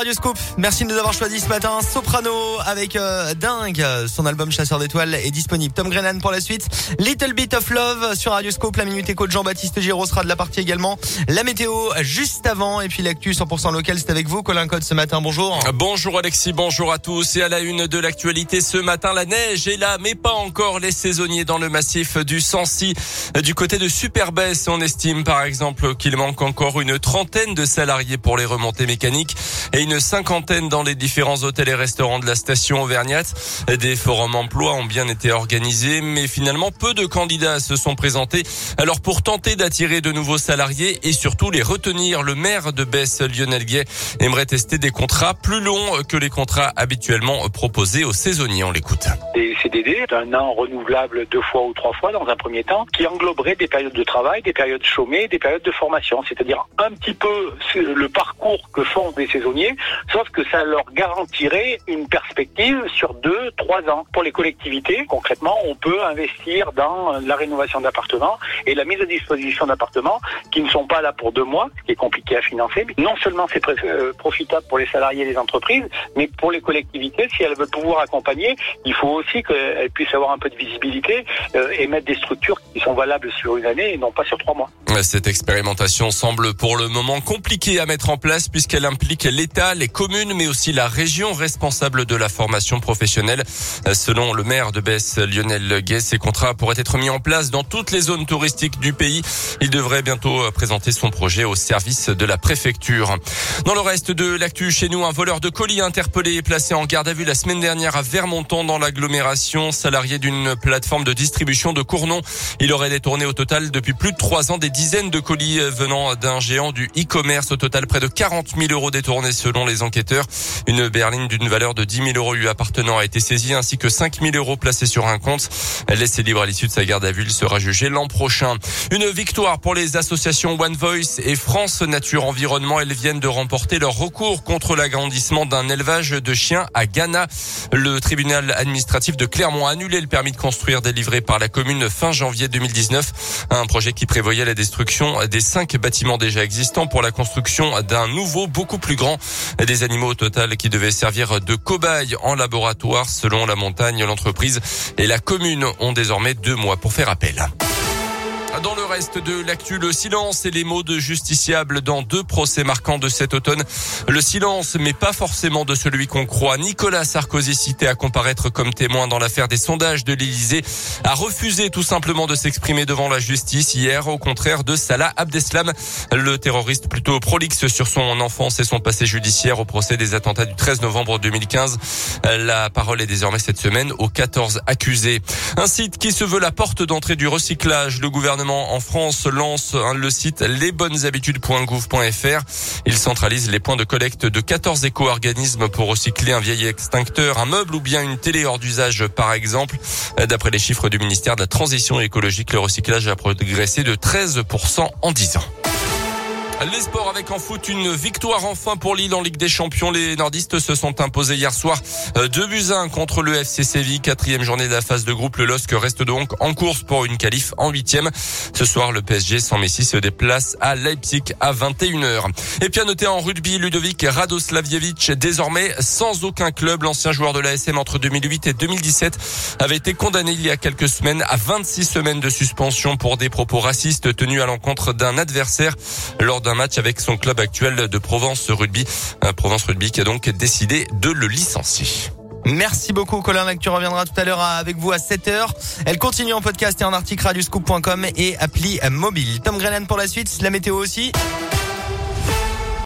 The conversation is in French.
Radio Scoop. Merci de nous avoir choisi ce matin. Soprano avec euh, Dingue. Son album Chasseur d'étoiles est disponible. Tom Grennan pour la suite. Little Bit of Love sur Radio Scoop. La minute écho de Jean-Baptiste Giraud sera de la partie également. La météo juste avant. Et puis l'actu 100% local, c'est avec vous, Colin Code, ce matin. Bonjour. Bonjour Alexis, bonjour à tous. Et à la une de l'actualité ce matin, la neige est là, mais pas encore les saisonniers dans le massif du Sancy. Du côté de Superbès, on estime par exemple qu'il manque encore une trentaine de salariés pour les remontées mécaniques et cinquantaine dans les différents hôtels et restaurants de la station Auvergnate. Des forums emploi ont bien été organisés, mais finalement peu de candidats se sont présentés. Alors pour tenter d'attirer de nouveaux salariés et surtout les retenir, le maire de Besse, Lionel Guay, aimerait tester des contrats plus longs que les contrats habituellement proposés aux saisonniers. On l'écoute. Des CDD d'un an renouvelable deux fois ou trois fois dans un premier temps, qui engloberaient des périodes de travail, des périodes chômées, des périodes de formation, c'est-à-dire un petit peu le parcours que font des saisonniers, sauf que ça leur garantirait une perspective sur deux, trois ans. Pour les collectivités, concrètement, on peut investir dans la rénovation d'appartements et la mise à disposition d'appartements qui ne sont pas là pour deux mois, ce qui est compliqué à financer. Non seulement c'est euh, profitable pour les salariés et les entreprises, mais pour les collectivités, si elles veulent pouvoir accompagner, il faut aussi qu'elles puissent avoir un peu de visibilité euh, et mettre des structures qui sont valables sur une année et non pas sur trois mois. Cette expérimentation semble pour le moment compliquée à mettre en place puisqu'elle implique l'État, les communes, mais aussi la région responsable de la formation professionnelle. Selon le maire de Besse, Lionel Guay, ces contrats pourraient être mis en place dans toutes les zones touristiques du pays. Il devrait bientôt présenter son projet au service de la préfecture. Dans le reste de l'actu chez nous, un voleur de colis interpellé et placé en garde à vue la semaine dernière à Vermonton dans l'agglomération, salarié d'une plateforme de distribution de Cournon. Il aurait détourné au total depuis plus de trois ans des dizaines de colis venant d'un géant du e-commerce. Au total, près de 40 000 euros détournés selon les enquêteurs. Une berline d'une valeur de 10 000 euros lui appartenant a été saisie ainsi que 5 000 euros placés sur un compte. Laissé libre à l'issue de sa garde à vue, il sera jugé l'an prochain. Une victoire pour les associations One Voice et France Nature Environnement. Elles viennent de remporter leur recours contre l'agrandissement d'un élevage de chiens à Ghana. Le tribunal administratif de Clermont a annulé le permis de construire délivré par la commune fin janvier 2019. Un projet qui prévoyait la destruction des cinq bâtiments déjà existants pour la construction d'un nouveau beaucoup plus grand. Des animaux au total qui devaient servir de cobayes en laboratoire selon la montagne. L'entreprise et la commune ont désormais deux mois pour faire appel. Dans le reste de l'actu, le silence et les mots de justiciable dans deux procès marquants de cet automne. Le silence, mais pas forcément de celui qu'on croit. Nicolas Sarkozy, cité à comparaître comme témoin dans l'affaire des sondages de l'Élysée, a refusé tout simplement de s'exprimer devant la justice hier, au contraire de Salah Abdeslam, le terroriste plutôt prolixe sur son enfance et son passé judiciaire au procès des attentats du 13 novembre 2015. La parole est désormais cette semaine aux 14 accusés. Un site qui se veut la porte d'entrée du recyclage. Le gouvernement en France lance le site lesbonneshabitudes.gouv.fr. Il centralise les points de collecte de 14 éco-organismes pour recycler un vieil extincteur, un meuble ou bien une télé hors d'usage par exemple. D'après les chiffres du ministère de la Transition écologique, le recyclage a progressé de 13% en 10 ans. Les sports avec en foot, une victoire enfin pour Lille en Ligue des Champions. Les nordistes se sont imposés hier soir 2 euh, buts 1 contre le FC Séville. Quatrième journée de la phase de groupe. Le LOSC reste donc en course pour une qualif en huitième. Ce soir, le PSG sans Messi se déplace à Leipzig à 21h. Et puis à noter en rugby, Ludovic Radoslavjevic, désormais sans aucun club. L'ancien joueur de l'ASM entre 2008 et 2017 avait été condamné il y a quelques semaines à 26 semaines de suspension pour des propos racistes tenus à l'encontre d'un adversaire lors d'un match avec son club actuel de Provence Rugby. Provence Rugby qui a donc décidé de le licencier. Merci beaucoup Colin tu reviendras tout à l'heure avec vous à 7h. Elle continue en podcast et en article radioscoop.com et appli mobile. Tom Grennan pour la suite, la météo aussi.